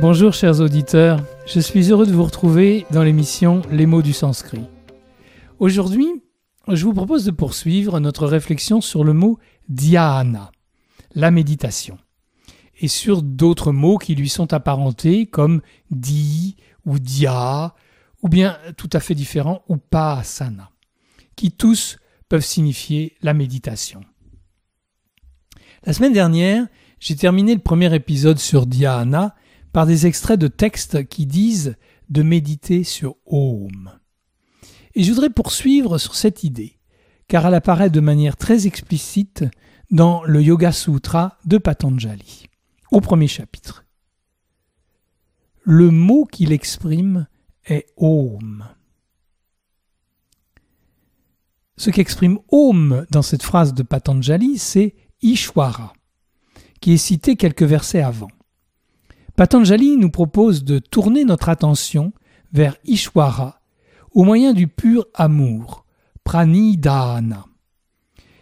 Bonjour chers auditeurs, je suis heureux de vous retrouver dans l'émission Les mots du sanskrit. Aujourd'hui, je vous propose de poursuivre notre réflexion sur le mot dhyana, la méditation, et sur d'autres mots qui lui sont apparentés comme di ou dia, ou bien tout à fait différents, upasana, qui tous peuvent signifier la méditation. La semaine dernière, j'ai terminé le premier épisode sur dhyana par des extraits de textes qui disent de méditer sur Om. Et je voudrais poursuivre sur cette idée, car elle apparaît de manière très explicite dans le Yoga Sutra de Patanjali, au premier chapitre. Le mot qu'il exprime est Om. Ce qu'exprime Om dans cette phrase de Patanjali, c'est Ishwara, qui est cité quelques versets avant. Patanjali nous propose de tourner notre attention vers Ishwara au moyen du pur amour, pranidhana.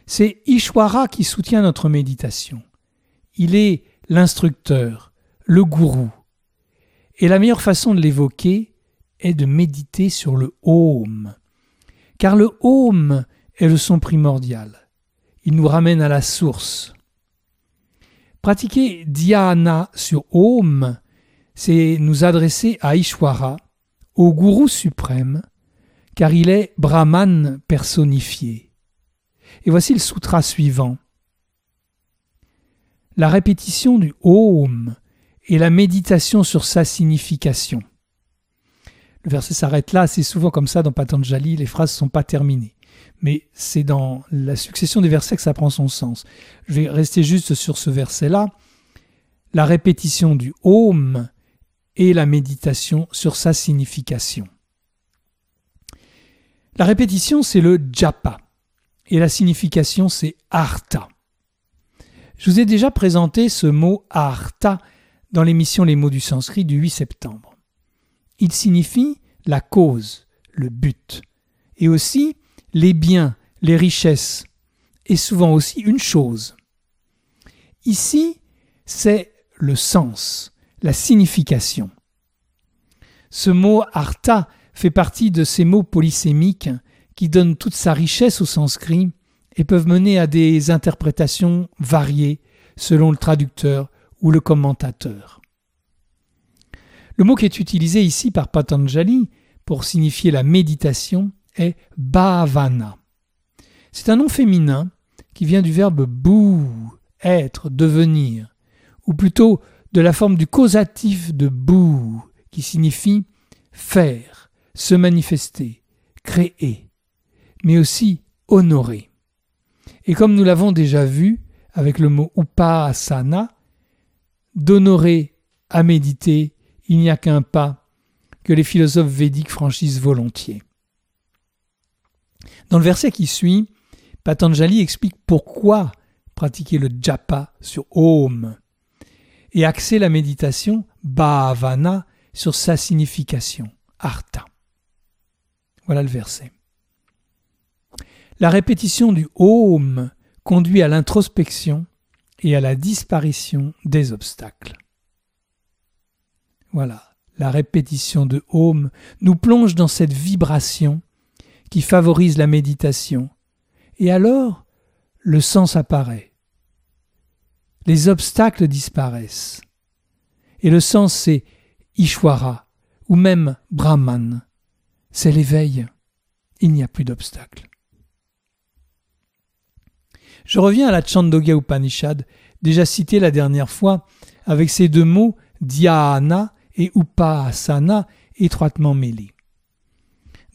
C'est Ishwara qui soutient notre méditation. Il est l'instructeur, le gourou. Et la meilleure façon de l'évoquer est de méditer sur le Om. Car le Om est le son primordial. Il nous ramène à la source. Pratiquer dhyana sur Om, c'est nous adresser à Ishwara, au gourou suprême, car il est Brahman personnifié. Et voici le sutra suivant. La répétition du Om et la méditation sur sa signification. Le verset s'arrête là, c'est souvent comme ça dans Patanjali, les phrases ne sont pas terminées mais c'est dans la succession des versets que ça prend son sens. Je vais rester juste sur ce verset-là. La répétition du Om et la méditation sur sa signification. La répétition, c'est le japa, et la signification, c'est artha. Je vous ai déjà présenté ce mot artha dans l'émission Les mots du sanskrit du 8 septembre. Il signifie la cause, le but, et aussi les biens, les richesses, et souvent aussi une chose. Ici, c'est le sens, la signification. Ce mot artha fait partie de ces mots polysémiques qui donnent toute sa richesse au sanskrit et peuvent mener à des interprétations variées selon le traducteur ou le commentateur. Le mot qui est utilisé ici par Patanjali pour signifier la méditation est bhavana. C'est un nom féminin qui vient du verbe bou, être, devenir, ou plutôt de la forme du causatif de bou, qui signifie faire, se manifester, créer, mais aussi honorer. Et comme nous l'avons déjà vu avec le mot upasana, d'honorer à méditer, il n'y a qu'un pas que les philosophes védiques franchissent volontiers. Dans le verset qui suit, Patanjali explique pourquoi pratiquer le japa sur Om et axer la méditation bhavana sur sa signification, artha. Voilà le verset. La répétition du Om conduit à l'introspection et à la disparition des obstacles. Voilà, la répétition de Om nous plonge dans cette vibration qui favorise la méditation. Et alors, le sens apparaît. Les obstacles disparaissent. Et le sens, c'est Ishwara, ou même Brahman. C'est l'éveil. Il n'y a plus d'obstacles. Je reviens à la Chandogya Upanishad, déjà citée la dernière fois, avec ces deux mots dhyana et upasana étroitement mêlés.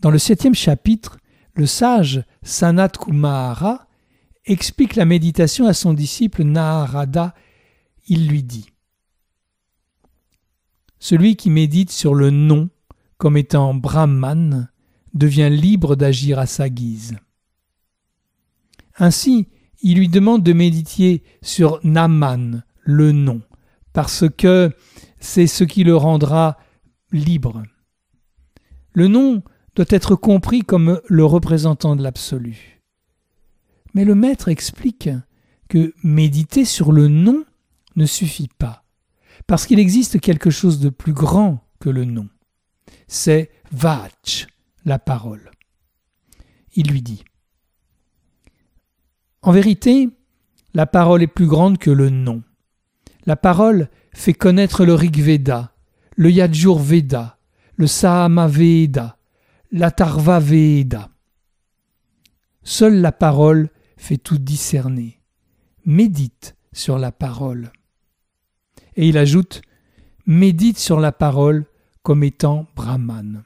Dans le septième chapitre, le sage Sanat Kumara explique la méditation à son disciple Narada. Il lui dit Celui qui médite sur le nom comme étant Brahman devient libre d'agir à sa guise. Ainsi, il lui demande de méditer sur Naman, le nom, parce que c'est ce qui le rendra libre. Le nom doit être compris comme le représentant de l'absolu. Mais le maître explique que méditer sur le nom ne suffit pas, Parce qu'il existe quelque chose de plus grand que le nom. C'est Vach, la parole. Il lui dit En vérité, la parole est plus grande que le nom. La parole fait connaître le Rig Veda, le Yajur Veda, le Sahama Veda, l'Atharva Veda. Seule la parole fait tout discerner. Médite sur la parole. Et il ajoute Médite sur la parole comme étant Brahman.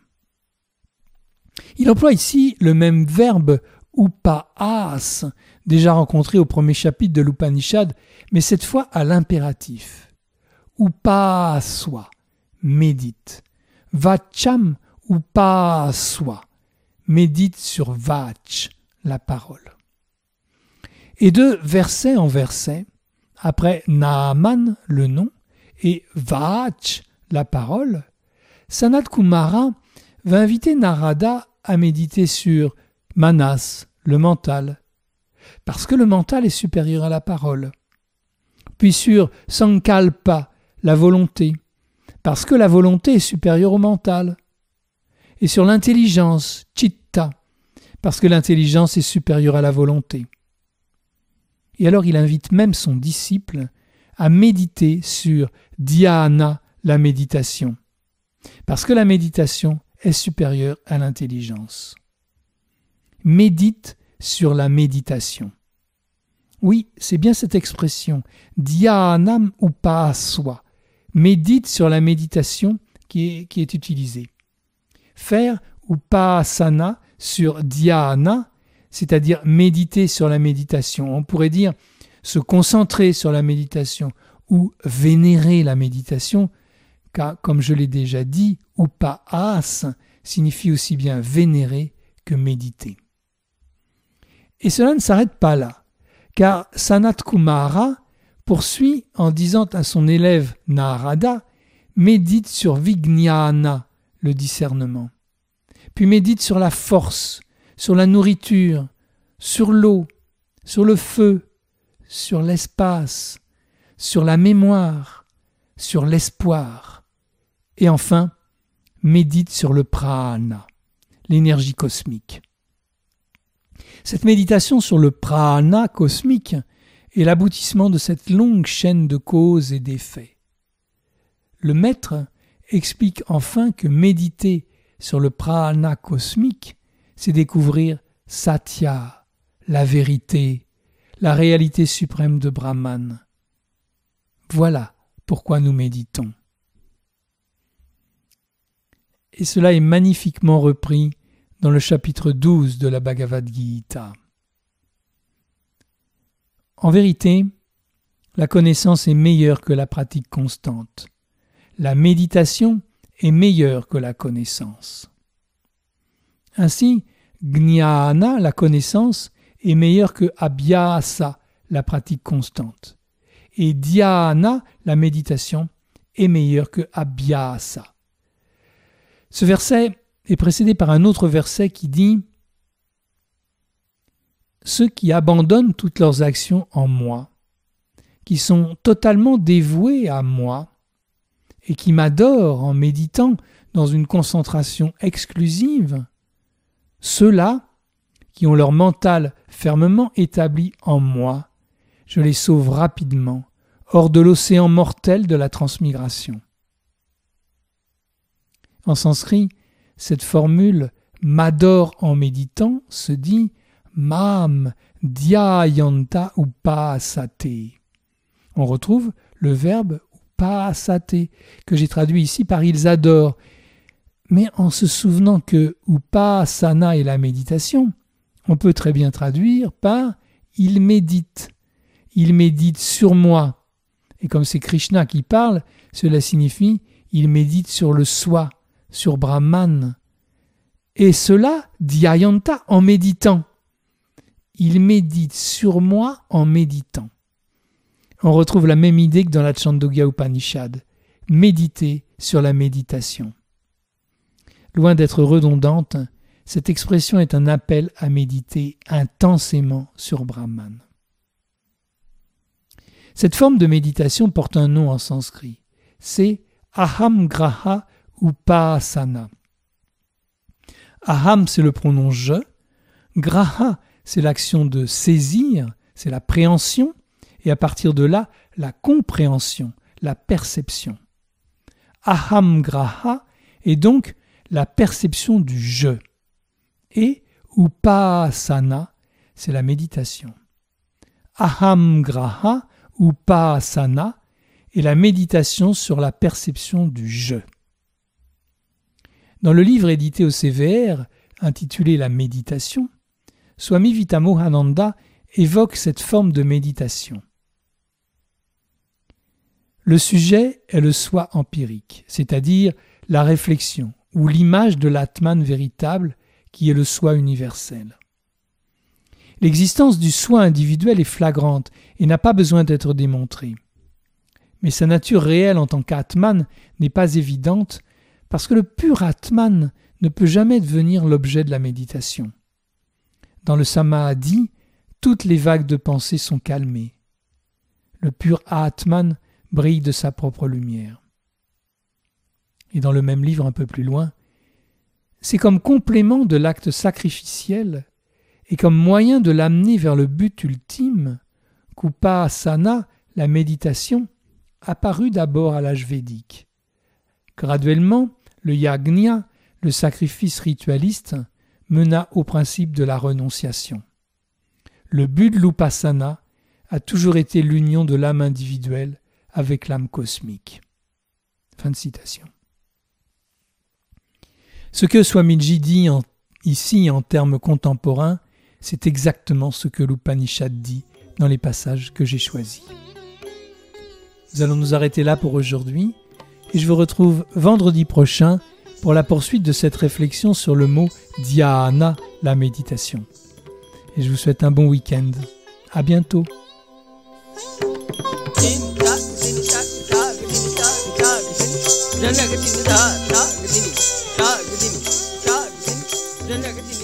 Il emploie ici le même verbe upaas, déjà rencontré au premier chapitre de l'Upanishad, mais cette fois à l'impératif. Upaswa, médite. Vacham upaswa, médite sur vach, la parole. Et de verset en verset, après Naaman, le nom, et Vach, la parole, Sanat Kumara va inviter Narada à méditer sur Manas, le mental, parce que le mental est supérieur à la parole. Puis sur Sankalpa, la volonté, parce que la volonté est supérieure au mental. Et sur l'intelligence, Chitta, parce que l'intelligence est supérieure à la volonté. Et alors il invite même son disciple à méditer sur dhyana, la méditation, parce que la méditation est supérieure à l'intelligence. Médite sur la méditation. Oui, c'est bien cette expression, dhyanam upaswa, médite sur la méditation qui est, qui est utilisée. Faire upasana sur dhyana, c'est-à-dire méditer sur la méditation. On pourrait dire se concentrer sur la méditation ou vénérer la méditation, car comme je l'ai déjà dit, upaas signifie aussi bien vénérer que méditer. Et cela ne s'arrête pas là, car Sanat Kumara poursuit en disant à son élève Narada médite sur Vijnana, le discernement, puis médite sur la force, sur la nourriture, sur l'eau, sur le feu, sur l'espace, sur la mémoire, sur l'espoir, et enfin médite sur le prana, l'énergie cosmique. Cette méditation sur le prana cosmique est l'aboutissement de cette longue chaîne de causes et d'effets. Le maître explique enfin que méditer sur le prana cosmique, c'est découvrir Satya, la vérité, la réalité suprême de Brahman. Voilà pourquoi nous méditons. Et cela est magnifiquement repris dans le chapitre 12 de la Bhagavad Gita. En vérité, la connaissance est meilleure que la pratique constante. La méditation est meilleure que la connaissance. Ainsi, Gnana, la connaissance, est meilleure que Abhyasa, la pratique constante. Et Dhyana, la méditation, est meilleure que Abhyasa. Ce verset est précédé par un autre verset qui dit Ceux qui abandonnent toutes leurs actions en moi, qui sont totalement dévoués à moi, et qui m'adorent en méditant dans une concentration exclusive, ceux-là, qui ont leur mental fermement établi en moi, je les sauve rapidement hors de l'océan mortel de la transmigration. En sanskrit, cette formule m'adore en méditant se dit mam dhyayanta upasate. On retrouve le verbe upasate que j'ai traduit ici par ils adorent. Mais en se souvenant que upasana est la méditation, on peut très bien traduire par il médite. Il médite sur moi. Et comme c'est Krishna qui parle, cela signifie il médite sur le soi, sur Brahman. Et cela, Dhyayanta, en méditant. Il médite sur moi en méditant. On retrouve la même idée que dans la Chandogya Upanishad. Méditer sur la méditation. Loin d'être redondante, cette expression est un appel à méditer intensément sur Brahman. Cette forme de méditation porte un nom en sanskrit. c'est Aham Graha Upasana. Aham, c'est le pronom je. Graha, c'est l'action de saisir, c'est la préhension. Et à partir de là, la compréhension, la perception. Aham Graha est donc la perception du je. Et Upasana, c'est la méditation. Aham Graha Upasana est la méditation sur la perception du je. Dans le livre édité au CVR, intitulé La méditation, Swami Vitamohananda évoque cette forme de méditation. Le sujet est le soi empirique, c'est-à-dire la réflexion ou l'image de l'Atman véritable qui est le soi universel. L'existence du soi individuel est flagrante et n'a pas besoin d'être démontrée. Mais sa nature réelle en tant qu'Atman n'est pas évidente parce que le pur Atman ne peut jamais devenir l'objet de la méditation. Dans le Samadhi, toutes les vagues de pensée sont calmées. Le pur Atman brille de sa propre lumière. Et dans le même livre un peu plus loin, c'est comme complément de l'acte sacrificiel et comme moyen de l'amener vers le but ultime qu'Upasana, la méditation, apparut d'abord à l'âge védique. Graduellement, le yagna, le sacrifice ritualiste, mena au principe de la renonciation. Le but de l'Upasana a toujours été l'union de l'âme individuelle avec l'âme cosmique. Fin de citation. Ce que Swamiji dit ici en termes contemporains, c'est exactement ce que l'Upanishad dit dans les passages que j'ai choisis. Nous allons nous arrêter là pour aujourd'hui et je vous retrouve vendredi prochain pour la poursuite de cette réflexion sur le mot dhyana, la méditation. Et je vous souhaite un bon week-end. À bientôt. जनगदिन दा रागदिनी रागदिनी रागदिनी जनगदिनी